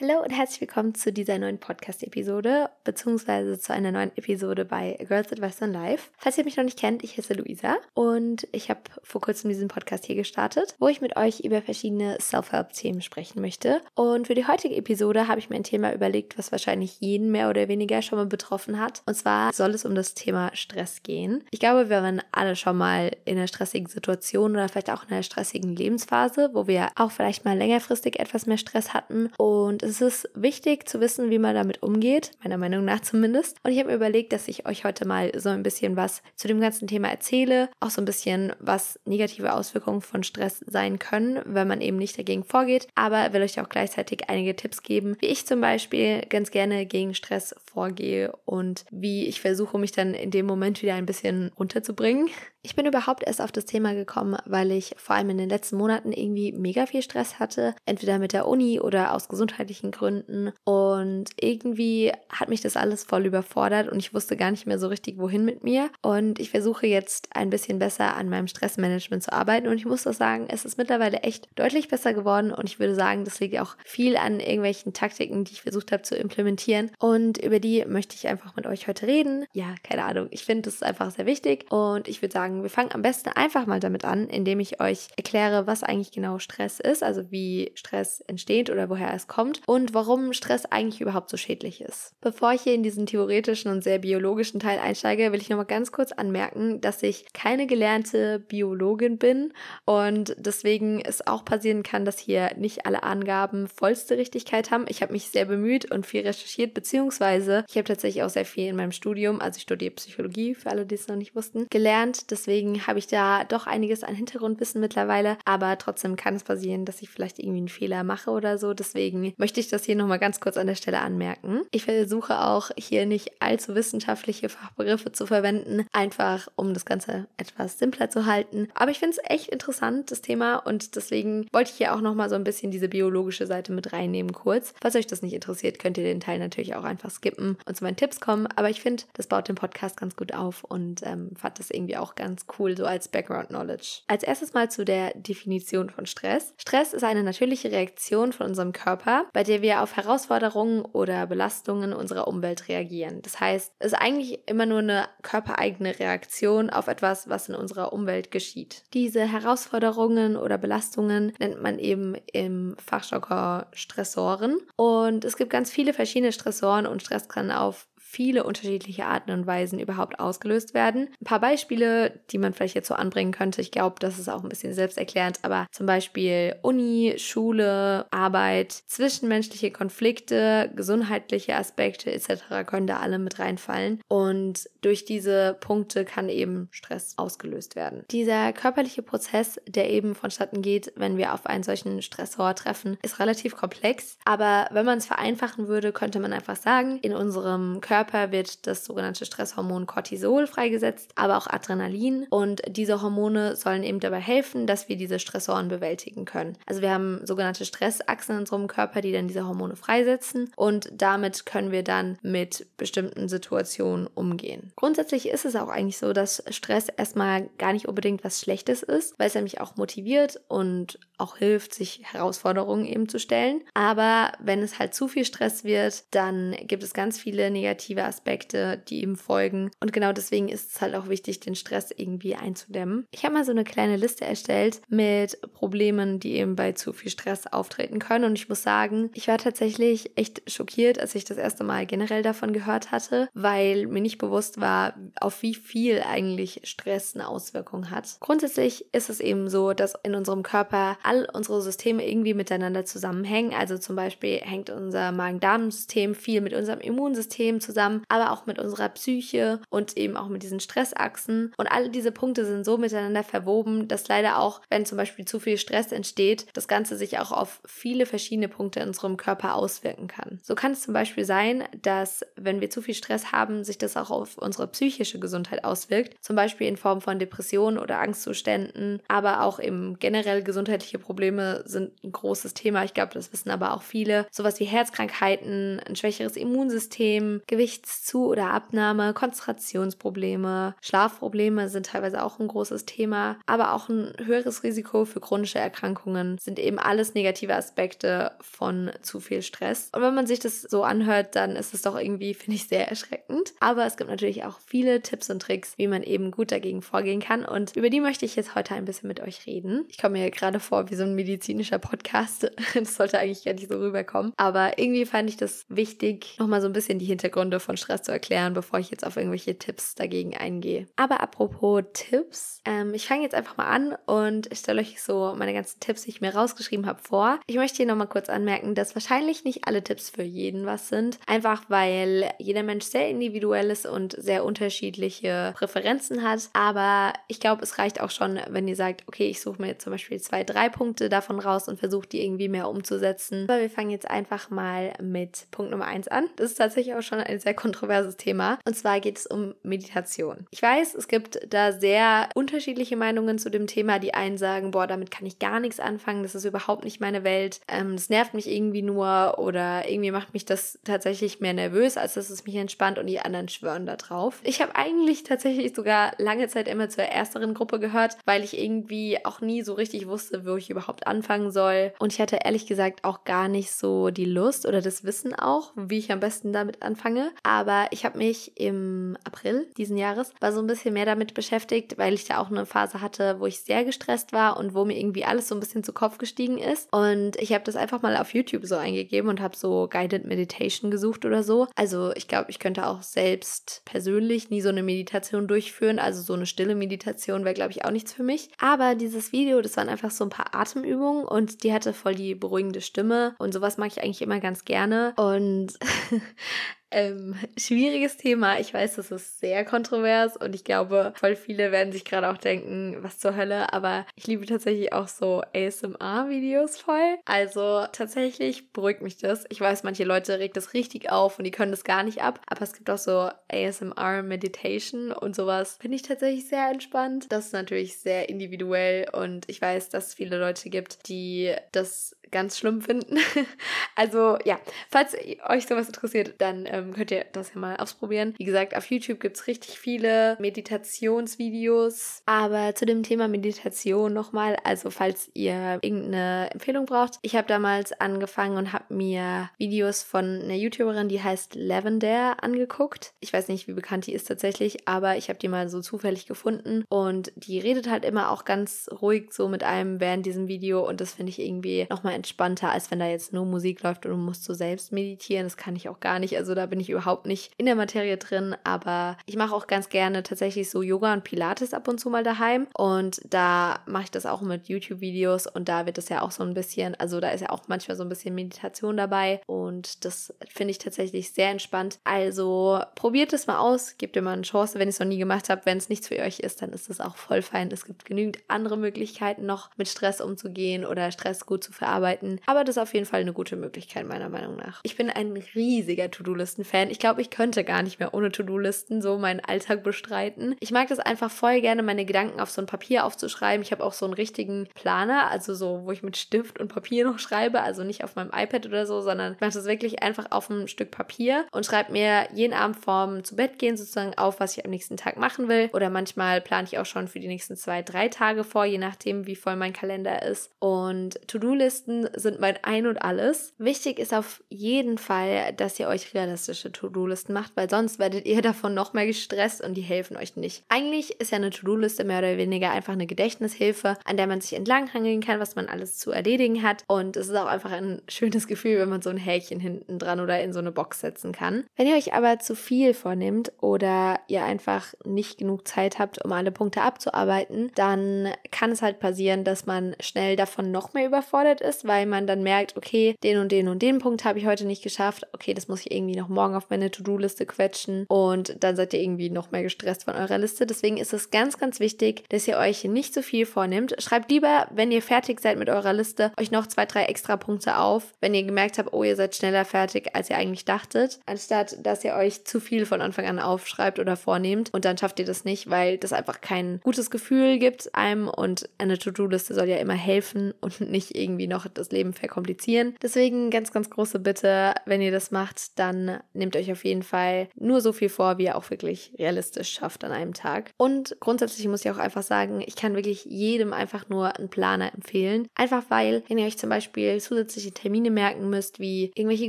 Hallo und herzlich willkommen zu dieser neuen Podcast-Episode, beziehungsweise zu einer neuen Episode bei Girls Advice on Life. Falls ihr mich noch nicht kennt, ich heiße Luisa und ich habe vor kurzem diesen Podcast hier gestartet, wo ich mit euch über verschiedene Self-Help-Themen sprechen möchte. Und für die heutige Episode habe ich mir ein Thema überlegt, was wahrscheinlich jeden mehr oder weniger schon mal betroffen hat. Und zwar soll es um das Thema Stress gehen. Ich glaube, wir waren alle schon mal in einer stressigen Situation oder vielleicht auch in einer stressigen Lebensphase, wo wir auch vielleicht mal längerfristig etwas mehr Stress hatten und es ist wichtig zu wissen, wie man damit umgeht, meiner Meinung nach zumindest. Und ich habe mir überlegt, dass ich euch heute mal so ein bisschen was zu dem ganzen Thema erzähle, auch so ein bisschen, was negative Auswirkungen von Stress sein können, wenn man eben nicht dagegen vorgeht. Aber will euch auch gleichzeitig einige Tipps geben, wie ich zum Beispiel ganz gerne gegen Stress vorgehe und wie ich versuche, mich dann in dem Moment wieder ein bisschen runterzubringen. Ich bin überhaupt erst auf das Thema gekommen, weil ich vor allem in den letzten Monaten irgendwie mega viel Stress hatte, entweder mit der Uni oder aus gesundheitlichen Gründen. Und irgendwie hat mich das alles voll überfordert und ich wusste gar nicht mehr so richtig, wohin mit mir. Und ich versuche jetzt ein bisschen besser an meinem Stressmanagement zu arbeiten. Und ich muss das sagen, es ist mittlerweile echt deutlich besser geworden. Und ich würde sagen, das liegt auch viel an irgendwelchen Taktiken, die ich versucht habe zu implementieren. Und über die möchte ich einfach mit euch heute reden. Ja, keine Ahnung. Ich finde, das ist einfach sehr wichtig. Und ich würde sagen, wir fangen am besten einfach mal damit an, indem ich euch erkläre, was eigentlich genau Stress ist, also wie Stress entsteht oder woher es kommt und warum Stress eigentlich überhaupt so schädlich ist. Bevor ich hier in diesen theoretischen und sehr biologischen Teil einsteige, will ich nochmal ganz kurz anmerken, dass ich keine gelernte Biologin bin und deswegen es auch passieren kann, dass hier nicht alle Angaben vollste Richtigkeit haben. Ich habe mich sehr bemüht und viel recherchiert, beziehungsweise ich habe tatsächlich auch sehr viel in meinem Studium, also ich studiere Psychologie, für alle, die es noch nicht wussten, gelernt. Deswegen habe ich da doch einiges an Hintergrundwissen mittlerweile. Aber trotzdem kann es passieren, dass ich vielleicht irgendwie einen Fehler mache oder so. Deswegen möchte ich das hier nochmal ganz kurz an der Stelle anmerken. Ich versuche auch hier nicht allzu wissenschaftliche Fachbegriffe zu verwenden, einfach um das Ganze etwas simpler zu halten. Aber ich finde es echt interessant, das Thema. Und deswegen wollte ich hier auch nochmal so ein bisschen diese biologische Seite mit reinnehmen kurz. Falls euch das nicht interessiert, könnt ihr den Teil natürlich auch einfach skippen und zu meinen Tipps kommen. Aber ich finde, das baut den Podcast ganz gut auf und ähm, fand das irgendwie auch ganz cool, so als Background Knowledge. Als erstes mal zu der Definition von Stress. Stress ist eine natürliche Reaktion von unserem Körper, bei der wir auf Herausforderungen oder Belastungen unserer Umwelt reagieren. Das heißt, es ist eigentlich immer nur eine körpereigene Reaktion auf etwas, was in unserer Umwelt geschieht. Diese Herausforderungen oder Belastungen nennt man eben im Fachjargon Stressoren. Und es gibt ganz viele verschiedene Stressoren und Stress kann auf viele unterschiedliche Arten und Weisen überhaupt ausgelöst werden. Ein paar Beispiele, die man vielleicht jetzt so anbringen könnte. Ich glaube, das ist auch ein bisschen selbsterklärend, aber zum Beispiel Uni, Schule, Arbeit, zwischenmenschliche Konflikte, gesundheitliche Aspekte etc. können da alle mit reinfallen. Und durch diese Punkte kann eben Stress ausgelöst werden. Dieser körperliche Prozess, der eben vonstatten geht, wenn wir auf einen solchen Stressor treffen, ist relativ komplex. Aber wenn man es vereinfachen würde, könnte man einfach sagen, in unserem Körper Körper wird das sogenannte Stresshormon Cortisol freigesetzt, aber auch Adrenalin. Und diese Hormone sollen eben dabei helfen, dass wir diese Stressoren bewältigen können. Also wir haben sogenannte Stressachsen in unserem Körper, die dann diese Hormone freisetzen und damit können wir dann mit bestimmten Situationen umgehen. Grundsätzlich ist es auch eigentlich so, dass Stress erstmal gar nicht unbedingt was Schlechtes ist, weil es nämlich auch motiviert und auch hilft, sich Herausforderungen eben zu stellen. Aber wenn es halt zu viel Stress wird, dann gibt es ganz viele negative negative Aspekte, die ihm folgen. Und genau deswegen ist es halt auch wichtig, den Stress irgendwie einzudämmen. Ich habe mal so eine kleine Liste erstellt mit Problemen, die eben bei zu viel Stress auftreten können. Und ich muss sagen, ich war tatsächlich echt schockiert, als ich das erste Mal generell davon gehört hatte, weil mir nicht bewusst war, auf wie viel eigentlich Stress eine Auswirkung hat. Grundsätzlich ist es eben so, dass in unserem Körper all unsere Systeme irgendwie miteinander zusammenhängen. Also zum Beispiel hängt unser Magen-Darm-System viel mit unserem Immunsystem zusammen zusammen, aber auch mit unserer Psyche und eben auch mit diesen Stressachsen. Und alle diese Punkte sind so miteinander verwoben, dass leider auch, wenn zum Beispiel zu viel Stress entsteht, das Ganze sich auch auf viele verschiedene Punkte in unserem Körper auswirken kann. So kann es zum Beispiel sein, dass wenn wir zu viel Stress haben, sich das auch auf unsere psychische Gesundheit auswirkt, zum Beispiel in Form von Depressionen oder Angstzuständen, aber auch eben generell gesundheitliche Probleme sind ein großes Thema. Ich glaube, das wissen aber auch viele. Sowas wie Herzkrankheiten, ein schwächeres Immunsystem, Gewicht Gewichtszu- oder Abnahme, Konzentrationsprobleme, Schlafprobleme sind teilweise auch ein großes Thema, aber auch ein höheres Risiko für chronische Erkrankungen sind eben alles negative Aspekte von zu viel Stress. Und wenn man sich das so anhört, dann ist es doch irgendwie, finde ich, sehr erschreckend. Aber es gibt natürlich auch viele Tipps und Tricks, wie man eben gut dagegen vorgehen kann. Und über die möchte ich jetzt heute ein bisschen mit euch reden. Ich komme mir gerade vor wie so ein medizinischer Podcast. Das sollte eigentlich gar nicht so rüberkommen. Aber irgendwie fand ich das wichtig, nochmal so ein bisschen die Hintergründe von Stress zu erklären, bevor ich jetzt auf irgendwelche Tipps dagegen eingehe. Aber apropos Tipps, ähm, ich fange jetzt einfach mal an und stelle euch so meine ganzen Tipps, die ich mir rausgeschrieben habe, vor. Ich möchte hier nochmal kurz anmerken, dass wahrscheinlich nicht alle Tipps für jeden was sind. Einfach weil jeder Mensch sehr individuell ist und sehr unterschiedliche Präferenzen hat. Aber ich glaube, es reicht auch schon, wenn ihr sagt, okay, ich suche mir zum Beispiel zwei, drei Punkte davon raus und versuche die irgendwie mehr umzusetzen. Aber wir fangen jetzt einfach mal mit Punkt Nummer eins an. Das ist tatsächlich auch schon ein sehr kontroverses Thema. Und zwar geht es um Meditation. Ich weiß, es gibt da sehr unterschiedliche Meinungen zu dem Thema. Die einen sagen, boah, damit kann ich gar nichts anfangen, das ist überhaupt nicht meine Welt, ähm, das nervt mich irgendwie nur oder irgendwie macht mich das tatsächlich mehr nervös, als dass es mich entspannt und die anderen schwören da drauf. Ich habe eigentlich tatsächlich sogar lange Zeit immer zur ersteren Gruppe gehört, weil ich irgendwie auch nie so richtig wusste, wo ich überhaupt anfangen soll. Und ich hatte ehrlich gesagt auch gar nicht so die Lust oder das Wissen auch, wie ich am besten damit anfange. Aber ich habe mich im April diesen Jahres war so ein bisschen mehr damit beschäftigt, weil ich da auch eine Phase hatte, wo ich sehr gestresst war und wo mir irgendwie alles so ein bisschen zu Kopf gestiegen ist. Und ich habe das einfach mal auf YouTube so eingegeben und habe so Guided Meditation gesucht oder so. Also ich glaube, ich könnte auch selbst persönlich nie so eine Meditation durchführen. Also so eine stille Meditation wäre, glaube ich, auch nichts für mich. Aber dieses Video, das waren einfach so ein paar Atemübungen und die hatte voll die beruhigende Stimme. Und sowas mag ich eigentlich immer ganz gerne. Und Ähm, schwieriges Thema. Ich weiß, das ist sehr kontrovers und ich glaube, voll viele werden sich gerade auch denken, was zur Hölle. Aber ich liebe tatsächlich auch so ASMR-Videos voll. Also tatsächlich beruhigt mich das. Ich weiß, manche Leute regt das richtig auf und die können das gar nicht ab. Aber es gibt auch so ASMR-Meditation und sowas. Finde ich tatsächlich sehr entspannt. Das ist natürlich sehr individuell und ich weiß, dass es viele Leute gibt, die das ganz schlimm finden. also ja, falls euch sowas interessiert, dann ähm, könnt ihr das ja mal ausprobieren. Wie gesagt, auf YouTube gibt es richtig viele Meditationsvideos. Aber zu dem Thema Meditation nochmal, also falls ihr irgendeine Empfehlung braucht. Ich habe damals angefangen und habe mir Videos von einer YouTuberin, die heißt Lavender, angeguckt. Ich weiß nicht, wie bekannt die ist tatsächlich, aber ich habe die mal so zufällig gefunden. Und die redet halt immer auch ganz ruhig so mit einem während diesem Video und das finde ich irgendwie nochmal entspannter, als wenn da jetzt nur Musik läuft und du musst so selbst meditieren. Das kann ich auch gar nicht. Also da bin ich überhaupt nicht in der Materie drin. Aber ich mache auch ganz gerne tatsächlich so Yoga und Pilates ab und zu mal daheim. Und da mache ich das auch mit YouTube-Videos und da wird das ja auch so ein bisschen, also da ist ja auch manchmal so ein bisschen Meditation dabei. Und das finde ich tatsächlich sehr entspannt. Also probiert es mal aus, gebt ihr mal eine Chance, wenn ihr es noch nie gemacht habt. Wenn es nichts für euch ist, dann ist es auch voll fein. Es gibt genügend andere Möglichkeiten noch mit Stress umzugehen oder Stress gut zu verarbeiten arbeiten. Aber das ist auf jeden Fall eine gute Möglichkeit, meiner Meinung nach. Ich bin ein riesiger To-Do-Listen-Fan. Ich glaube, ich könnte gar nicht mehr ohne To-Do-Listen so meinen Alltag bestreiten. Ich mag das einfach voll gerne, meine Gedanken auf so ein Papier aufzuschreiben. Ich habe auch so einen richtigen Planer, also so, wo ich mit Stift und Papier noch schreibe, also nicht auf meinem iPad oder so, sondern ich mache das wirklich einfach auf einem Stück Papier und schreibe mir jeden Abend vorm zu Bett gehen sozusagen auf, was ich am nächsten Tag machen will. Oder manchmal plane ich auch schon für die nächsten zwei, drei Tage vor, je nachdem, wie voll mein Kalender ist. Und To-Do-Listen sind mein Ein und Alles. Wichtig ist auf jeden Fall, dass ihr euch realistische To-Do-Listen macht, weil sonst werdet ihr davon noch mehr gestresst und die helfen euch nicht. Eigentlich ist ja eine To-Do-Liste mehr oder weniger einfach eine Gedächtnishilfe, an der man sich entlanghangeln kann, was man alles zu erledigen hat. Und es ist auch einfach ein schönes Gefühl, wenn man so ein Häkchen hinten dran oder in so eine Box setzen kann. Wenn ihr euch aber zu viel vornimmt oder ihr einfach nicht genug Zeit habt, um alle Punkte abzuarbeiten, dann kann es halt passieren, dass man schnell davon noch mehr überfordert ist, weil man dann merkt, okay, den und den und den Punkt habe ich heute nicht geschafft. Okay, das muss ich irgendwie noch morgen auf meine To-Do-Liste quetschen und dann seid ihr irgendwie noch mehr gestresst von eurer Liste. Deswegen ist es ganz, ganz wichtig, dass ihr euch nicht zu viel vornimmt. Schreibt lieber, wenn ihr fertig seid mit eurer Liste, euch noch zwei, drei extra Punkte auf, wenn ihr gemerkt habt, oh, ihr seid schneller fertig, als ihr eigentlich dachtet, anstatt dass ihr euch zu viel von Anfang an aufschreibt oder vornehmt und dann schafft ihr das nicht, weil das einfach kein gutes Gefühl gibt einem und eine To-Do-Liste soll ja immer helfen und nicht irgendwie noch das Leben verkomplizieren. Deswegen ganz, ganz große Bitte, wenn ihr das macht, dann nehmt euch auf jeden Fall nur so viel vor, wie ihr auch wirklich realistisch schafft an einem Tag. Und grundsätzlich muss ich auch einfach sagen, ich kann wirklich jedem einfach nur einen Planer empfehlen. Einfach weil, wenn ihr euch zum Beispiel zusätzliche Termine merken müsst, wie irgendwelche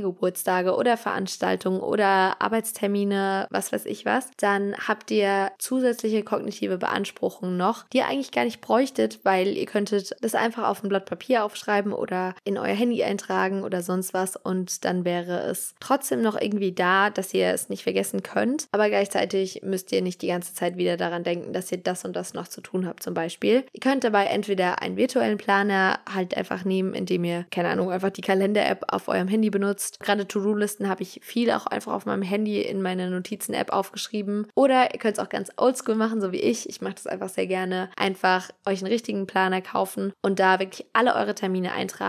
Geburtstage oder Veranstaltungen oder Arbeitstermine, was weiß ich was, dann habt ihr zusätzliche kognitive Beanspruchungen noch, die ihr eigentlich gar nicht bräuchtet, weil ihr könntet das einfach auf ein Blatt Papier aufschreiben oder in euer Handy eintragen oder sonst was und dann wäre es trotzdem noch irgendwie da, dass ihr es nicht vergessen könnt. Aber gleichzeitig müsst ihr nicht die ganze Zeit wieder daran denken, dass ihr das und das noch zu tun habt zum Beispiel. Ihr könnt dabei entweder einen virtuellen Planer halt einfach nehmen, indem ihr, keine Ahnung, einfach die Kalender-App auf eurem Handy benutzt. Gerade To-Do-Listen habe ich viel auch einfach auf meinem Handy in meine Notizen-App aufgeschrieben. Oder ihr könnt es auch ganz oldschool machen, so wie ich. Ich mache das einfach sehr gerne. Einfach euch einen richtigen Planer kaufen und da wirklich alle eure Termine eintragen,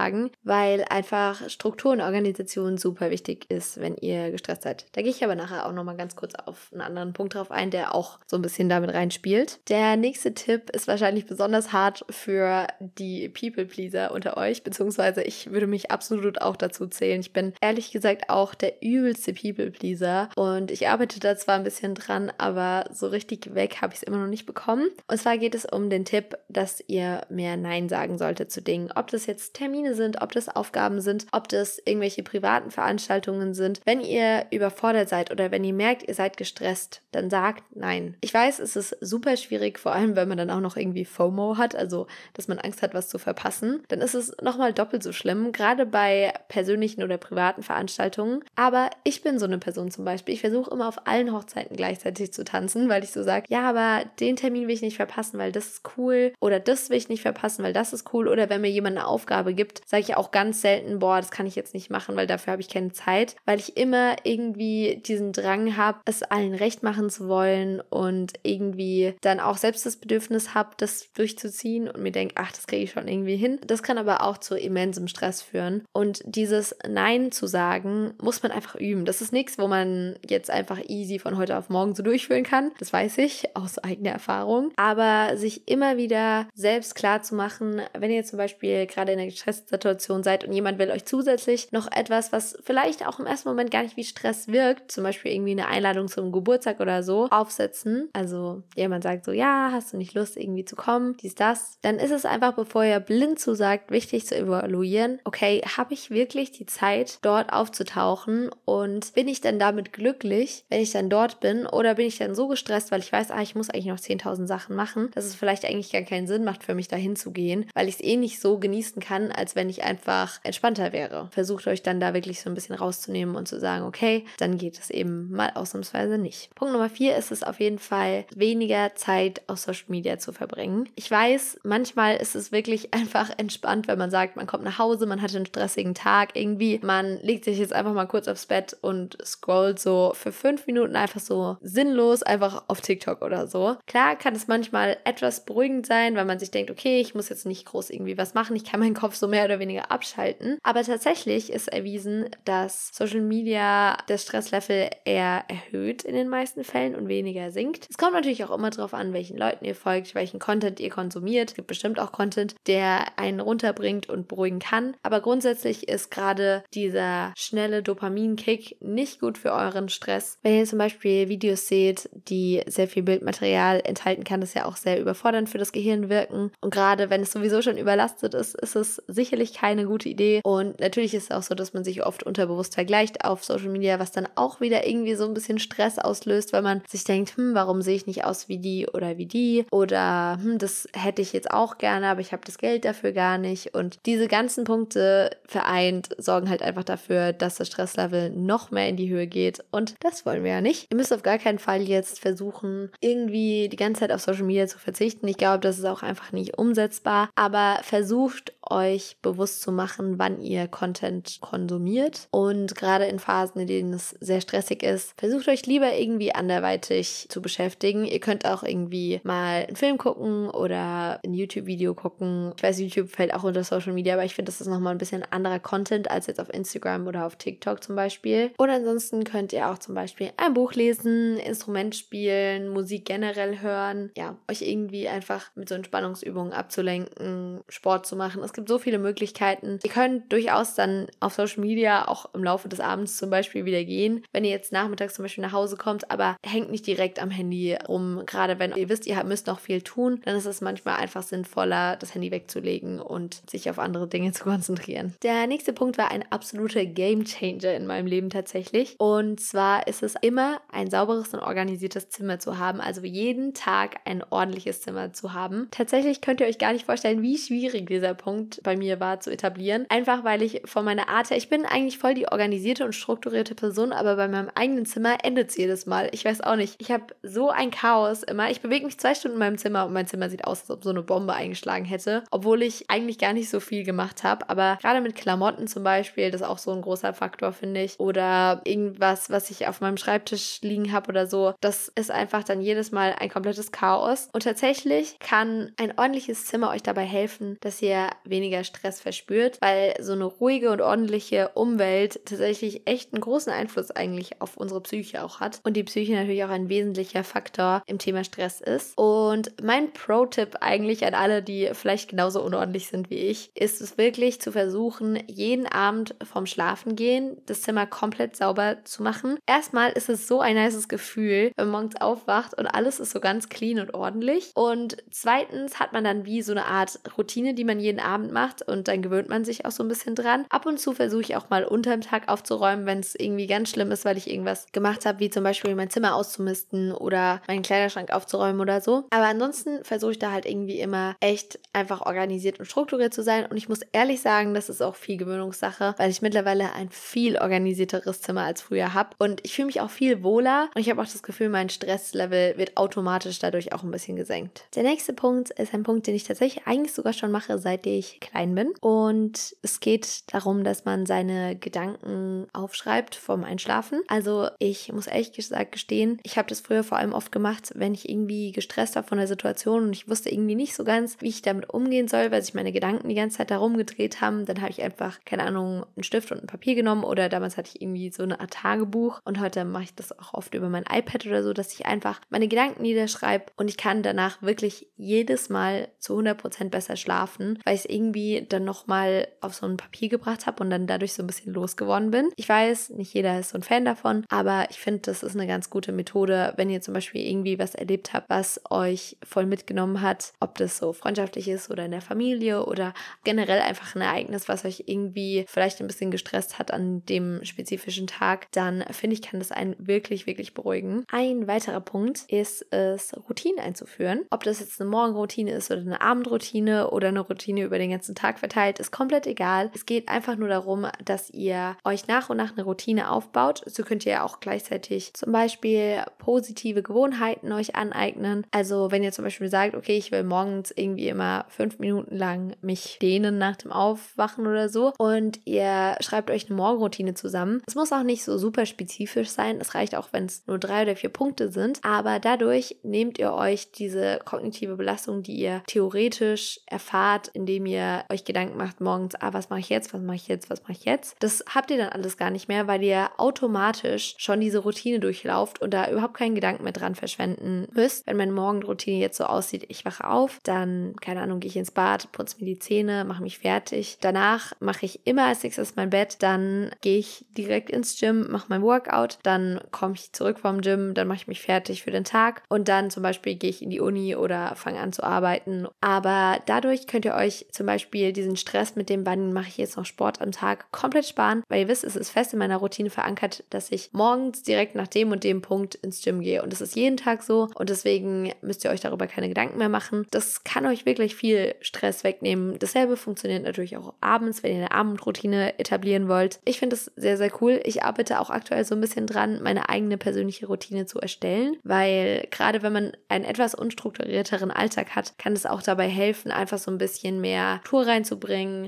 weil einfach Struktur und Organisation super wichtig ist, wenn ihr gestresst seid. Da gehe ich aber nachher auch nochmal ganz kurz auf einen anderen Punkt drauf ein, der auch so ein bisschen damit reinspielt. Der nächste Tipp ist wahrscheinlich besonders hart für die People-Pleaser unter euch, beziehungsweise ich würde mich absolut auch dazu zählen. Ich bin ehrlich gesagt auch der übelste People-Pleaser und ich arbeite da zwar ein bisschen dran, aber so richtig weg habe ich es immer noch nicht bekommen. Und zwar geht es um den Tipp, dass ihr mehr Nein sagen solltet zu Dingen. Ob das jetzt Termine sind, ob das Aufgaben sind, ob das irgendwelche privaten Veranstaltungen sind. Wenn ihr überfordert seid oder wenn ihr merkt, ihr seid gestresst, dann sagt Nein. Ich weiß, es ist super schwierig, vor allem wenn man dann auch noch irgendwie FOMO hat, also dass man Angst hat, was zu verpassen. Dann ist es nochmal doppelt so schlimm, gerade bei persönlichen oder privaten Veranstaltungen. Aber ich bin so eine Person zum Beispiel. Ich versuche immer auf allen Hochzeiten gleichzeitig zu tanzen, weil ich so sage, ja, aber den Termin will ich nicht verpassen, weil das ist cool. Oder das will ich nicht verpassen, weil das ist cool. Oder wenn mir jemand eine Aufgabe gibt, sage ich auch ganz selten, boah, das kann ich jetzt nicht machen, weil dafür habe ich keine Zeit. Weil ich immer irgendwie diesen Drang habe, es allen recht machen zu wollen und irgendwie dann auch selbst das Bedürfnis habe, das durchzuziehen und mir denke, ach, das kriege ich schon irgendwie hin. Das kann aber auch zu immensem Stress führen. Und dieses Nein zu sagen, muss man einfach üben. Das ist nichts, wo man jetzt einfach easy von heute auf morgen so durchführen kann. Das weiß ich aus eigener Erfahrung. Aber sich immer wieder selbst klar zu machen, wenn ihr zum Beispiel gerade in einer Stresssituation seid und jemand will euch zusätzlich noch etwas, was vielleicht auch im ersten Moment gar nicht wie Stress wirkt, zum Beispiel irgendwie eine Einladung zum Geburtstag oder so, aufsetzen. Also jemand sagt so, ja, hast du nicht Lust irgendwie zu kommen, dies, das. Dann ist es einfach, bevor ihr blind zusagt, wichtig zu evaluieren, okay, habe ich wirklich die Zeit, dort aufzutauchen und bin ich dann damit glücklich, wenn ich dann dort bin oder bin ich dann so gestresst, weil ich weiß, ah, ich muss eigentlich noch 10.000 Sachen machen, dass es vielleicht eigentlich gar keinen Sinn macht für mich dahin zu gehen, weil ich es eh nicht so genießen kann, als wenn ich einfach entspannter wäre. Versucht euch dann da wirklich so ein bisschen rauszunehmen und zu sagen, okay, dann geht es eben mal ausnahmsweise nicht. Punkt Nummer vier ist es auf jeden Fall, weniger Zeit auf Social Media zu verbringen. Ich weiß, manchmal ist es wirklich einfach entspannt, wenn man sagt, man kommt nach Hause, man hatte einen stressigen Tag irgendwie, man legt sich jetzt einfach mal kurz aufs Bett und scrollt so für fünf Minuten einfach so sinnlos einfach auf TikTok oder so. Klar kann es manchmal etwas beruhigend sein, weil man sich denkt, okay, ich muss jetzt nicht groß irgendwie was machen, ich kann meinen Kopf so mehr oder weniger abschalten. Aber tatsächlich ist erwiesen, dass Social Media das Stresslevel eher erhöht in den meisten Fällen und weniger sinkt. Es kommt natürlich auch immer darauf an, welchen Leuten ihr folgt, welchen Content ihr konsumiert. Es gibt bestimmt auch Content, der einen runterbringt und beruhigen kann. Aber grundsätzlich ist gerade dieser schnelle Dopaminkick nicht gut für euren Stress. Wenn ihr zum Beispiel Videos seht, die sehr viel Bildmaterial enthalten, kann das ja auch sehr überfordernd für das Gehirn wirken. Und gerade wenn es sowieso schon überlastet ist, ist es sicherlich keine gute Idee. Und natürlich ist es auch so, dass man sich oft unterbewusst vergleicht auf Social Media, was dann auch wieder irgendwie so ein bisschen Stress auslöst, weil man sich denkt, hm, warum sehe ich nicht aus wie die oder wie die? Oder hm, das hätte ich jetzt auch gerne, aber ich habe das Geld dafür gar nicht. Und diese ganzen Punkte vereint sorgen halt einfach dafür, dass das Stresslevel noch mehr in die Höhe geht. Und das wollen wir ja nicht. Ihr müsst auf gar keinen Fall jetzt versuchen, irgendwie die ganze Zeit auf Social Media zu verzichten. Ich glaube, das ist auch einfach nicht umsetzbar. Aber versucht euch bewusst zu machen, wann ihr Content konsumiert. Und gerade in Phasen, in denen es sehr stressig ist, versucht euch lieber irgendwie anderweitig zu beschäftigen. Ihr könnt auch irgendwie mal einen Film gucken oder ein YouTube-Video gucken. Ich weiß, YouTube fällt auch unter Social Media, aber ich finde, das ist nochmal ein bisschen anderer Content als jetzt auf Instagram oder auf TikTok zum Beispiel. Und ansonsten könnt ihr auch zum Beispiel ein Buch lesen, Instrument spielen, Musik generell hören. Ja, euch irgendwie einfach mit so Entspannungsübungen abzulenken, Sport zu machen. Es gibt so viele Möglichkeiten Möglichkeiten. Ihr könnt durchaus dann auf Social Media auch im Laufe des Abends zum Beispiel wieder gehen, wenn ihr jetzt nachmittags zum Beispiel nach Hause kommt, aber hängt nicht direkt am Handy rum. Gerade wenn ihr wisst, ihr müsst noch viel tun, dann ist es manchmal einfach sinnvoller, das Handy wegzulegen und sich auf andere Dinge zu konzentrieren. Der nächste Punkt war ein absoluter Game Changer in meinem Leben tatsächlich. Und zwar ist es immer ein sauberes und organisiertes Zimmer zu haben. Also jeden Tag ein ordentliches Zimmer zu haben. Tatsächlich könnt ihr euch gar nicht vorstellen, wie schwierig dieser Punkt bei mir war zu etablieren. Einfach weil ich von meiner Art her, ich bin eigentlich voll die organisierte und strukturierte Person, aber bei meinem eigenen Zimmer endet es jedes Mal. Ich weiß auch nicht. Ich habe so ein Chaos immer. Ich bewege mich zwei Stunden in meinem Zimmer und mein Zimmer sieht aus, als ob so eine Bombe eingeschlagen hätte. Obwohl ich eigentlich gar nicht so viel gemacht habe. Aber gerade mit Klamotten zum Beispiel, das ist auch so ein großer Faktor, finde ich. Oder irgendwas, was ich auf meinem Schreibtisch liegen habe oder so. Das ist einfach dann jedes Mal ein komplettes Chaos. Und tatsächlich kann ein ordentliches Zimmer euch dabei helfen, dass ihr weniger Stress verspürt, weil so eine ruhige und ordentliche Umwelt tatsächlich echt einen großen Einfluss eigentlich auf unsere Psyche auch hat. Und die Psyche natürlich auch ein wesentlicher Faktor im Thema Stress ist. Und mein Pro-Tipp eigentlich an alle, die vielleicht genauso unordentlich sind wie ich, ist es wirklich zu versuchen, jeden Abend vorm Schlafengehen das Zimmer komplett sauber zu machen. Erstmal ist es so ein nices Gefühl, wenn man morgens aufwacht und alles ist so ganz clean und ordentlich. Und zweitens hat man dann wie so eine Art Routine, die man jeden Abend macht und dann gewöhnt man sich auch so ein bisschen dran. Ab und zu versuche ich auch mal unterm Tag aufzuräumen, wenn es irgendwie ganz schlimm ist, weil ich irgendwas gemacht habe, wie zum Beispiel mein Zimmer auszumisten oder meinen Kleiderschrank aufzuräumen oder so. Aber ansonsten versuche ich da halt irgendwie immer echt einfach organisiert und strukturiert zu sein. Und ich muss ehrlich sagen, das ist auch viel Gewöhnungssache, weil ich mittlerweile ein viel organisierteres Zimmer als früher habe. Und ich fühle mich auch viel wohler und ich habe auch das Gefühl, mein Stresslevel wird automatisch dadurch auch ein bisschen gesenkt. Der nächste Punkt ist ein Punkt, den ich tatsächlich eigentlich sogar schon mache, seit ich klein bin. Und es geht darum, dass man seine Gedanken aufschreibt vorm Einschlafen. Also ich muss ehrlich gesagt gestehen, ich habe das früher vor allem oft gemacht, wenn ich irgendwie gestresst war von der Situation und ich wusste irgendwie nicht so ganz, wie ich damit umgehen soll, weil sich meine Gedanken die ganze Zeit darum gedreht haben. Dann habe ich einfach, keine Ahnung, einen Stift und ein Papier genommen oder damals hatte ich irgendwie so eine Art Tagebuch und heute mache ich das auch oft über mein iPad oder so, dass ich einfach meine Gedanken niederschreibe und ich kann danach wirklich jedes Mal zu 100% besser schlafen, weil ich es irgendwie dann nochmal auf so ein Papier gebracht habe und dann dadurch so ein bisschen losgeworden bin. Ich weiß, nicht jeder ist so ein Fan davon, aber ich finde, das ist eine ganz gute Methode, wenn ihr zum Beispiel irgendwie was erlebt habt, was euch voll mitgenommen hat, ob das so freundschaftlich ist oder in der Familie oder generell einfach ein Ereignis, was euch irgendwie vielleicht ein bisschen gestresst hat an dem spezifischen Tag, dann finde ich, kann das einen wirklich, wirklich beruhigen. Ein weiterer Punkt ist es, Routinen einzuführen. Ob das jetzt eine Morgenroutine ist oder eine Abendroutine oder eine Routine über den ganzen Tag verteilt, ist komplett egal. Es geht einfach nur darum, dass ihr euch nach und nach eine Routine aufbaut. So könnt ihr auch gleichzeitig zum Beispiel positive Gewohnheiten euch aneignen. Also wenn ihr zum Beispiel sagt, okay, ich will morgens irgendwie immer fünf Minuten lang mich dehnen nach dem Aufwachen oder so und ihr schreibt euch eine Morgenroutine zusammen. Es muss auch nicht so super spezifisch sein. Es reicht auch, wenn es nur drei oder vier Punkte sind. Aber dadurch nehmt ihr euch diese kognitive Belastung, die ihr theoretisch erfahrt, indem ihr euch Gedanken macht morgens, ah, was mache ich jetzt, was mache ich jetzt, was mache ich jetzt. Das habt ihr dann alles gar nicht mehr, weil ihr automatisch schon diese Routine durchlauft und da überhaupt keinen Gedanken mehr dran verschwenden müsst. Wenn meine Morgenroutine jetzt so aussieht, ich wache auf, dann, keine Ahnung, gehe ich ins Bad, putze mir die Zähne, mache mich fertig. Danach mache ich immer als nächstes mein Bett, dann gehe ich direkt ins Gym, mache mein Workout, dann komme ich zurück vom Gym, dann mache ich mich fertig für den Tag und dann zum Beispiel gehe ich in die Uni oder fange an zu arbeiten. Aber dadurch könnt ihr euch zum Beispiel diesen Stress mit dem, wann mache ich jetzt noch Sport am Tag, komplett sparen, weil ihr wisst, es ist fest in meiner Routine verankert, dass ich morgens direkt nach dem und dem Punkt ins Gym gehe. Und das ist jeden Tag so und deswegen müsst ihr euch darüber keine Gedanken mehr machen. Das kann euch wirklich viel Stress wegnehmen. Dasselbe funktioniert natürlich auch abends, wenn ihr eine Abendroutine etablieren wollt. Ich finde das sehr, sehr cool. Ich arbeite auch aktuell so ein bisschen dran, meine eigene persönliche Routine zu erstellen, weil gerade wenn man einen etwas unstrukturierteren Alltag hat, kann es auch dabei helfen, einfach so ein bisschen mehr Tour reinzubringen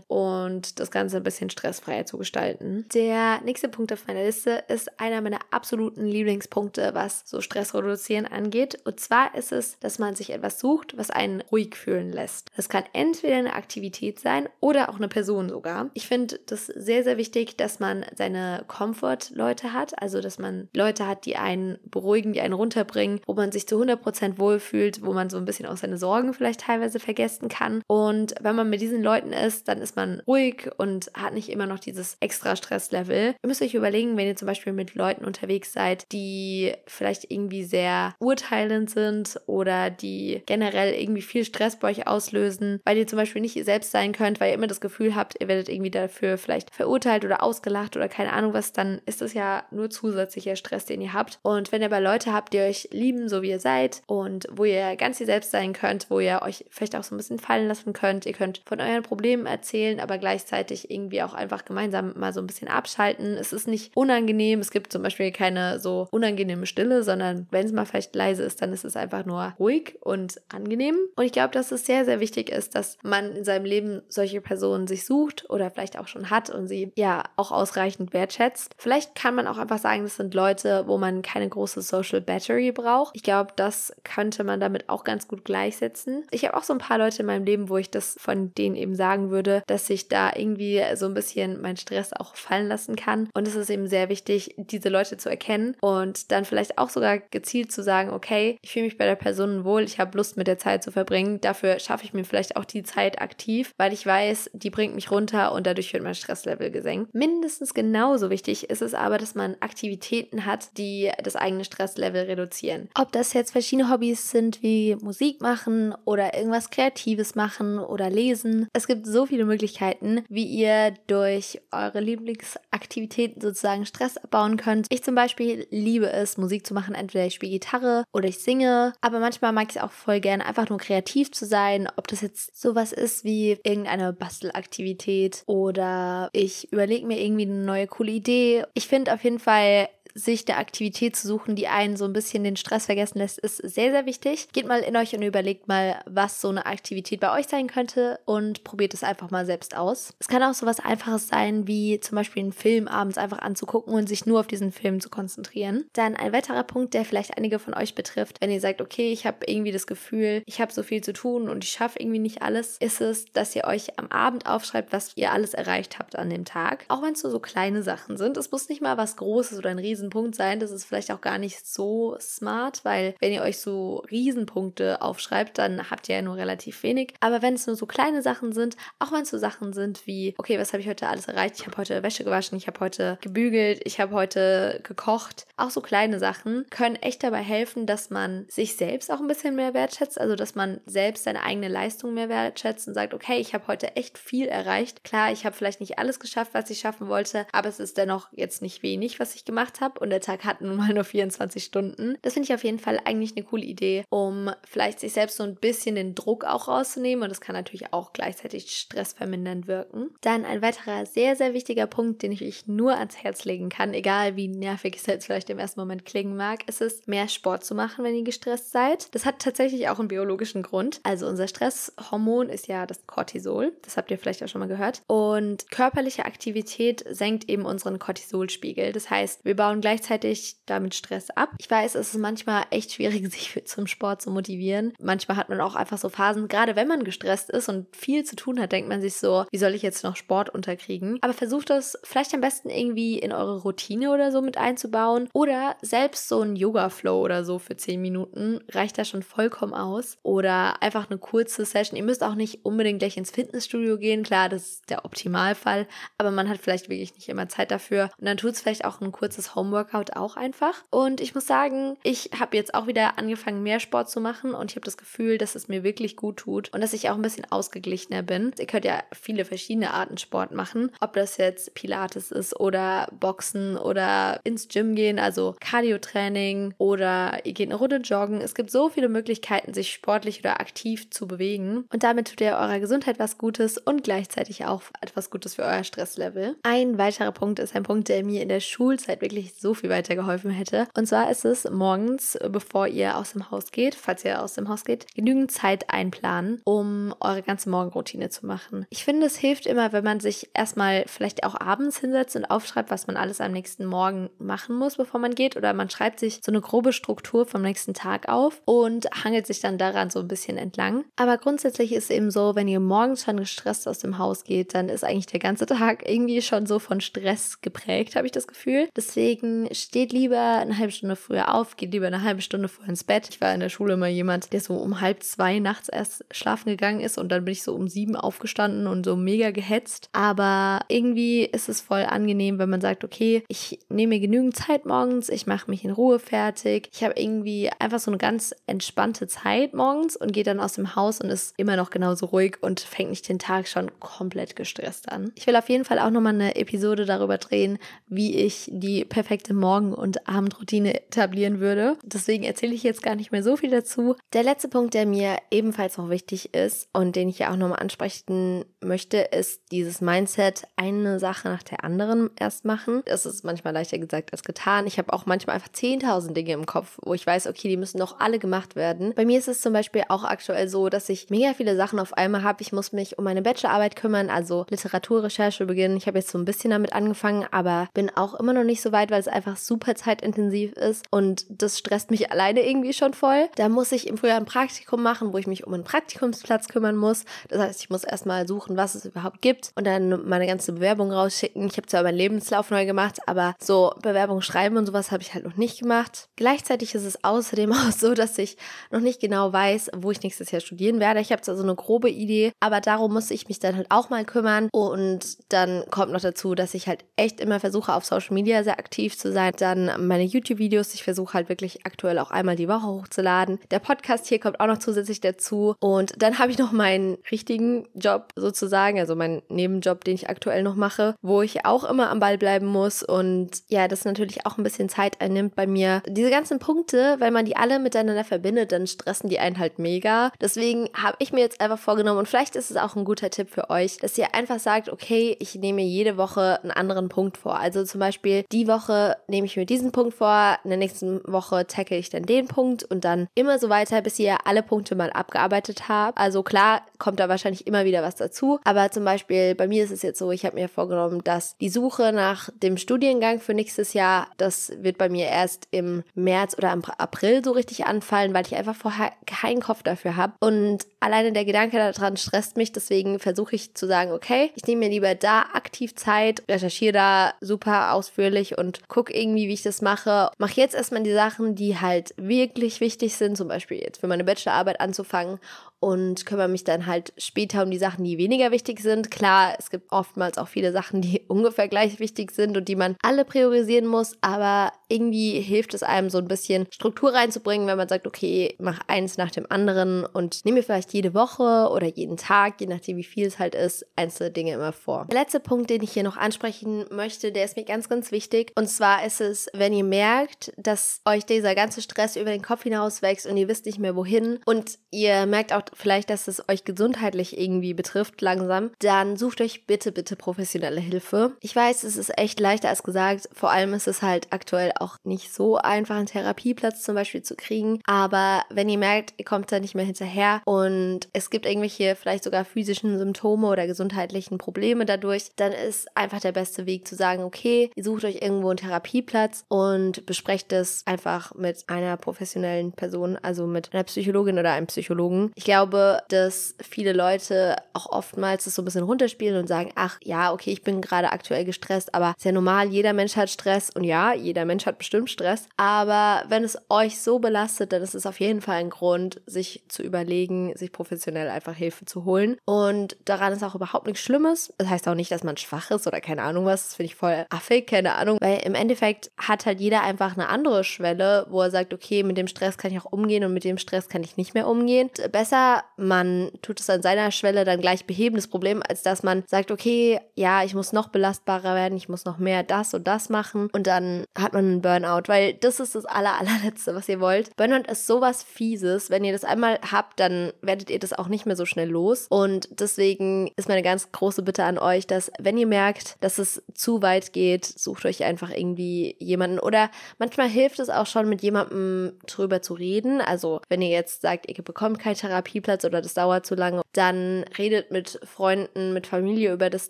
und das Ganze ein bisschen stressfreier zu gestalten. Der nächste Punkt auf meiner Liste ist einer meiner absoluten Lieblingspunkte, was so Stress reduzieren angeht. Und zwar ist es, dass man sich etwas sucht, was einen ruhig fühlen lässt. Das kann entweder eine Aktivität sein oder auch eine Person sogar. Ich finde das sehr, sehr wichtig, dass man seine Comfort-Leute hat, also dass man Leute hat, die einen beruhigen, die einen runterbringen, wo man sich zu 100% wohlfühlt, wo man so ein bisschen auch seine Sorgen vielleicht teilweise vergessen kann. Und wenn man mit diesen Leuten ist, dann ist man ruhig und hat nicht immer noch dieses extra Stresslevel. Ihr müsst euch überlegen, wenn ihr zum Beispiel mit Leuten unterwegs seid, die vielleicht irgendwie sehr urteilend sind oder die generell irgendwie viel Stress bei euch auslösen, weil ihr zum Beispiel nicht ihr selbst sein könnt, weil ihr immer das Gefühl habt, ihr werdet irgendwie dafür vielleicht verurteilt oder ausgelacht oder keine Ahnung was, dann ist das ja nur zusätzlicher Stress, den ihr habt. Und wenn ihr aber Leute habt, die euch lieben, so wie ihr seid und wo ihr ganz ihr selbst sein könnt, wo ihr euch vielleicht auch so ein bisschen fallen lassen könnt, ihr könnt von euren Problemen erzählen, aber gleichzeitig irgendwie auch einfach gemeinsam mal so ein bisschen abschalten. Es ist nicht unangenehm, es gibt zum Beispiel keine so unangenehme Stille, sondern wenn es mal vielleicht leise ist, dann ist es einfach nur ruhig und angenehm. Und ich glaube, dass es sehr, sehr wichtig ist, dass man in seinem Leben solche Personen sich sucht oder vielleicht auch schon hat und sie ja auch ausreichend wertschätzt. Vielleicht kann man auch einfach sagen, das sind Leute, wo man keine große Social Battery braucht. Ich glaube, das könnte man damit auch ganz gut gleichsetzen. Ich habe auch so ein paar Leute in meinem Leben, wo ich das von denen eben sagen würde, dass ich da irgendwie so ein bisschen meinen Stress auch fallen lassen kann. Und es ist eben sehr wichtig, diese Leute zu erkennen und dann vielleicht auch sogar gezielt zu sagen, okay, ich fühle mich bei der Person wohl, ich habe Lust mit der Zeit zu verbringen. Dafür schaffe ich mir vielleicht auch die Zeit aktiv, weil ich weiß, die bringt mich runter und dadurch wird mein Stresslevel gesenkt. Mindestens genauso wichtig ist es aber, dass man Aktivitäten hat, die das eigene Stresslevel reduzieren. Ob das jetzt verschiedene Hobbys sind wie Musik machen oder irgendwas Kreatives machen oder lesen. Es gibt so viele Möglichkeiten, wie ihr durch eure Lieblingsaktivitäten sozusagen Stress abbauen könnt. Ich zum Beispiel liebe es, Musik zu machen. Entweder ich spiele Gitarre oder ich singe. Aber manchmal mag ich es auch voll gerne, einfach nur kreativ zu sein. Ob das jetzt sowas ist wie irgendeine Bastelaktivität oder ich überlege mir irgendwie eine neue coole Idee. Ich finde auf jeden Fall sich der Aktivität zu suchen, die einen so ein bisschen den Stress vergessen lässt, ist sehr, sehr wichtig. Geht mal in euch und überlegt mal, was so eine Aktivität bei euch sein könnte und probiert es einfach mal selbst aus. Es kann auch so was Einfaches sein, wie zum Beispiel einen Film abends einfach anzugucken und sich nur auf diesen Film zu konzentrieren. Dann ein weiterer Punkt, der vielleicht einige von euch betrifft, wenn ihr sagt, okay, ich habe irgendwie das Gefühl, ich habe so viel zu tun und ich schaffe irgendwie nicht alles, ist es, dass ihr euch am Abend aufschreibt, was ihr alles erreicht habt an dem Tag. Auch wenn es nur so kleine Sachen sind. Es muss nicht mal was Großes oder ein riesen Riesenpunkt sein. Das ist vielleicht auch gar nicht so smart, weil wenn ihr euch so Riesenpunkte aufschreibt, dann habt ihr ja nur relativ wenig. Aber wenn es nur so kleine Sachen sind, auch wenn es so Sachen sind wie, okay, was habe ich heute alles erreicht? Ich habe heute Wäsche gewaschen, ich habe heute gebügelt, ich habe heute gekocht. Auch so kleine Sachen können echt dabei helfen, dass man sich selbst auch ein bisschen mehr wertschätzt. Also, dass man selbst seine eigene Leistung mehr wertschätzt und sagt, okay, ich habe heute echt viel erreicht. Klar, ich habe vielleicht nicht alles geschafft, was ich schaffen wollte, aber es ist dennoch jetzt nicht wenig, was ich gemacht habe habe und der Tag hat nun mal nur 24 Stunden. Das finde ich auf jeden Fall eigentlich eine coole Idee, um vielleicht sich selbst so ein bisschen den Druck auch rauszunehmen und das kann natürlich auch gleichzeitig stressvermindernd wirken. Dann ein weiterer sehr, sehr wichtiger Punkt, den ich euch nur ans Herz legen kann, egal wie nervig es jetzt vielleicht im ersten Moment klingen mag, ist es, mehr Sport zu machen, wenn ihr gestresst seid. Das hat tatsächlich auch einen biologischen Grund. Also unser Stresshormon ist ja das Cortisol. Das habt ihr vielleicht auch schon mal gehört. Und körperliche Aktivität senkt eben unseren Cortisolspiegel. Das heißt, wir bauen gleichzeitig damit Stress ab. Ich weiß, es ist manchmal echt schwierig, sich für, zum Sport zu motivieren. Manchmal hat man auch einfach so Phasen, gerade wenn man gestresst ist und viel zu tun hat, denkt man sich so, wie soll ich jetzt noch Sport unterkriegen? Aber versucht das vielleicht am besten irgendwie in eure Routine oder so mit einzubauen oder selbst so ein Yoga-Flow oder so für 10 Minuten reicht da schon vollkommen aus. Oder einfach eine kurze Session. Ihr müsst auch nicht unbedingt gleich ins Fitnessstudio gehen. Klar, das ist der Optimalfall, aber man hat vielleicht wirklich nicht immer Zeit dafür. Und dann tut es vielleicht auch ein kurzes Home Homeworkout auch einfach. Und ich muss sagen, ich habe jetzt auch wieder angefangen, mehr Sport zu machen und ich habe das Gefühl, dass es mir wirklich gut tut und dass ich auch ein bisschen ausgeglichener bin. Ihr könnt ja viele verschiedene Arten Sport machen, ob das jetzt Pilates ist oder Boxen oder ins Gym gehen, also Cardio-Training oder ihr geht eine Runde joggen. Es gibt so viele Möglichkeiten, sich sportlich oder aktiv zu bewegen und damit tut ihr eurer Gesundheit was Gutes und gleichzeitig auch etwas Gutes für euer Stresslevel. Ein weiterer Punkt ist ein Punkt, der mir in der Schulzeit wirklich so viel weitergeholfen hätte. Und zwar ist es morgens, bevor ihr aus dem Haus geht, falls ihr aus dem Haus geht, genügend Zeit einplanen, um eure ganze Morgenroutine zu machen. Ich finde, es hilft immer, wenn man sich erstmal vielleicht auch abends hinsetzt und aufschreibt, was man alles am nächsten Morgen machen muss, bevor man geht. Oder man schreibt sich so eine grobe Struktur vom nächsten Tag auf und hangelt sich dann daran so ein bisschen entlang. Aber grundsätzlich ist es eben so, wenn ihr morgens schon gestresst aus dem Haus geht, dann ist eigentlich der ganze Tag irgendwie schon so von Stress geprägt, habe ich das Gefühl. Deswegen denken, steht lieber eine halbe Stunde früher auf, geht lieber eine halbe Stunde früher ins Bett. Ich war in der Schule immer jemand, der so um halb zwei nachts erst schlafen gegangen ist und dann bin ich so um sieben aufgestanden und so mega gehetzt. Aber irgendwie ist es voll angenehm, wenn man sagt, okay, ich nehme mir genügend Zeit morgens, ich mache mich in Ruhe fertig. Ich habe irgendwie einfach so eine ganz entspannte Zeit morgens und gehe dann aus dem Haus und ist immer noch genauso ruhig und fängt nicht den Tag schon komplett gestresst an. Ich will auf jeden Fall auch nochmal eine Episode darüber drehen, wie ich die perfekte Morgen- und Abendroutine etablieren würde. Deswegen erzähle ich jetzt gar nicht mehr so viel dazu. Der letzte Punkt, der mir ebenfalls noch wichtig ist und den ich ja auch nochmal ansprechen möchte, ist dieses Mindset, eine Sache nach der anderen erst machen. Das ist manchmal leichter gesagt als getan. Ich habe auch manchmal einfach 10.000 Dinge im Kopf, wo ich weiß, okay, die müssen noch alle gemacht werden. Bei mir ist es zum Beispiel auch aktuell so, dass ich mega viele Sachen auf einmal habe. Ich muss mich um meine Bachelorarbeit kümmern, also Literaturrecherche beginnen. Ich habe jetzt so ein bisschen damit angefangen, aber bin auch immer noch nicht so weit, weil es einfach super zeitintensiv ist und das stresst mich alleine irgendwie schon voll. Da muss ich im Frühjahr ein Praktikum machen, wo ich mich um einen Praktikumsplatz kümmern muss. Das heißt, ich muss erstmal suchen, was es überhaupt gibt und dann meine ganze Bewerbung rausschicken. Ich habe zwar meinen Lebenslauf neu gemacht, aber so Bewerbung schreiben und sowas habe ich halt noch nicht gemacht. Gleichzeitig ist es außerdem auch so, dass ich noch nicht genau weiß, wo ich nächstes Jahr studieren werde. Ich habe zwar so eine grobe Idee, aber darum muss ich mich dann halt auch mal kümmern. Und dann kommt noch dazu, dass ich halt echt immer versuche, auf Social Media sehr aktiv zu sein. Dann meine YouTube-Videos. Ich versuche halt wirklich aktuell auch einmal die Woche hochzuladen. Der Podcast hier kommt auch noch zusätzlich dazu. Und dann habe ich noch meinen richtigen Job sozusagen, also meinen Nebenjob, den ich aktuell noch mache, wo ich auch immer am Ball bleiben muss. Und ja, das natürlich auch ein bisschen Zeit einnimmt bei mir. Diese ganzen Punkte, wenn man die alle miteinander verbindet, dann stressen die einen halt mega. Deswegen habe ich mir jetzt einfach vorgenommen und vielleicht ist es auch ein guter Tipp für euch, dass ihr einfach sagt, okay, ich nehme jede Woche einen anderen Punkt vor. Also zum Beispiel die Woche nehme ich mir diesen Punkt vor, in der nächsten Woche tackle ich dann den Punkt und dann immer so weiter, bis ihr alle Punkte mal abgearbeitet habt. Also klar kommt da wahrscheinlich immer wieder was dazu, aber zum Beispiel bei mir ist es jetzt so, ich habe mir vorgenommen, dass die Suche nach dem Studiengang für nächstes Jahr, das wird bei mir erst im März oder im April so richtig anfallen, weil ich einfach vorher keinen Kopf dafür habe und alleine der Gedanke daran stresst mich, deswegen versuche ich zu sagen, okay, ich nehme mir lieber da aktiv Zeit, recherchiere da super ausführlich und gucke irgendwie, wie ich das mache. Mache jetzt erstmal die Sachen, die halt wirklich wichtig sind, zum Beispiel jetzt für meine Bachelorarbeit anzufangen und kümmere mich dann halt später um die Sachen, die weniger wichtig sind. Klar, es gibt oftmals auch viele Sachen, die ungefähr gleich wichtig sind und die man alle priorisieren muss, aber irgendwie hilft es einem so ein bisschen Struktur reinzubringen, wenn man sagt, okay, mach eins nach dem anderen und nehme mir vielleicht jede Woche oder jeden Tag, je nachdem wie viel es halt ist, einzelne Dinge immer vor. Der letzte Punkt, den ich hier noch ansprechen möchte, der ist mir ganz, ganz wichtig. Und zwar ist es, wenn ihr merkt, dass euch dieser ganze Stress über den Kopf hinaus wächst und ihr wisst nicht mehr wohin und ihr merkt auch vielleicht, dass es euch gesundheitlich irgendwie betrifft langsam, dann sucht euch bitte, bitte professionelle Hilfe. Ich weiß, es ist echt leichter als gesagt. Vor allem ist es halt aktuell auch nicht so einfach, einen Therapieplatz zum Beispiel zu kriegen. Aber wenn ihr merkt, ihr kommt da nicht mehr hinterher und es gibt irgendwelche vielleicht sogar physischen Symptome oder gesundheitlichen Probleme dadurch, dann ist einfach der beste Weg zu sagen, okay, ihr sucht euch irgendwo einen Therapieplatz und besprecht es einfach mit einer professionellen Person, also mit einer Psychologin oder einem Psychologen. Ich glaube, glaube, dass viele Leute auch oftmals das so ein bisschen runterspielen und sagen, ach ja, okay, ich bin gerade aktuell gestresst, aber ist ja normal, jeder Mensch hat Stress und ja, jeder Mensch hat bestimmt Stress. Aber wenn es euch so belastet, dann ist es auf jeden Fall ein Grund, sich zu überlegen, sich professionell einfach Hilfe zu holen. Und daran ist auch überhaupt nichts Schlimmes. Das heißt auch nicht, dass man schwach ist oder keine Ahnung was. Das finde ich voll affig, keine Ahnung. Weil im Endeffekt hat halt jeder einfach eine andere Schwelle, wo er sagt, okay, mit dem Stress kann ich auch umgehen und mit dem Stress kann ich nicht mehr umgehen. Besser man tut es an seiner Schwelle dann gleich beheben, das Problem, als dass man sagt, okay, ja, ich muss noch belastbarer werden, ich muss noch mehr das und das machen und dann hat man einen Burnout, weil das ist das aller, allerletzte, was ihr wollt. Burnout ist sowas Fieses. Wenn ihr das einmal habt, dann werdet ihr das auch nicht mehr so schnell los und deswegen ist meine ganz große Bitte an euch, dass wenn ihr merkt, dass es zu weit geht, sucht euch einfach irgendwie jemanden oder manchmal hilft es auch schon mit jemandem drüber zu reden. Also wenn ihr jetzt sagt, ihr bekommt keine Therapie, Therapieplatz oder das dauert zu lange, dann redet mit Freunden, mit Familie über das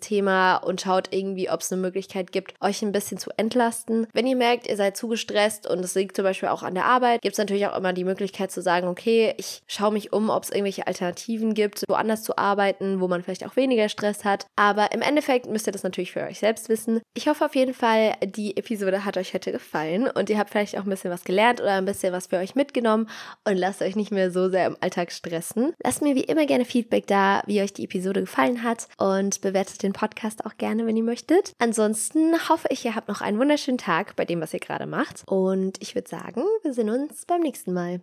Thema und schaut irgendwie, ob es eine Möglichkeit gibt, euch ein bisschen zu entlasten. Wenn ihr merkt, ihr seid zu gestresst und es liegt zum Beispiel auch an der Arbeit, gibt es natürlich auch immer die Möglichkeit zu sagen, okay, ich schaue mich um, ob es irgendwelche Alternativen gibt, woanders zu arbeiten, wo man vielleicht auch weniger Stress hat. Aber im Endeffekt müsst ihr das natürlich für euch selbst wissen. Ich hoffe auf jeden Fall, die Episode hat euch heute gefallen und ihr habt vielleicht auch ein bisschen was gelernt oder ein bisschen was für euch mitgenommen und lasst euch nicht mehr so sehr im Alltag stressen. Lasst mir wie immer gerne Feedback da, wie euch die Episode gefallen hat und bewertet den Podcast auch gerne, wenn ihr möchtet. Ansonsten hoffe ich, ihr habt noch einen wunderschönen Tag bei dem, was ihr gerade macht und ich würde sagen, wir sehen uns beim nächsten Mal.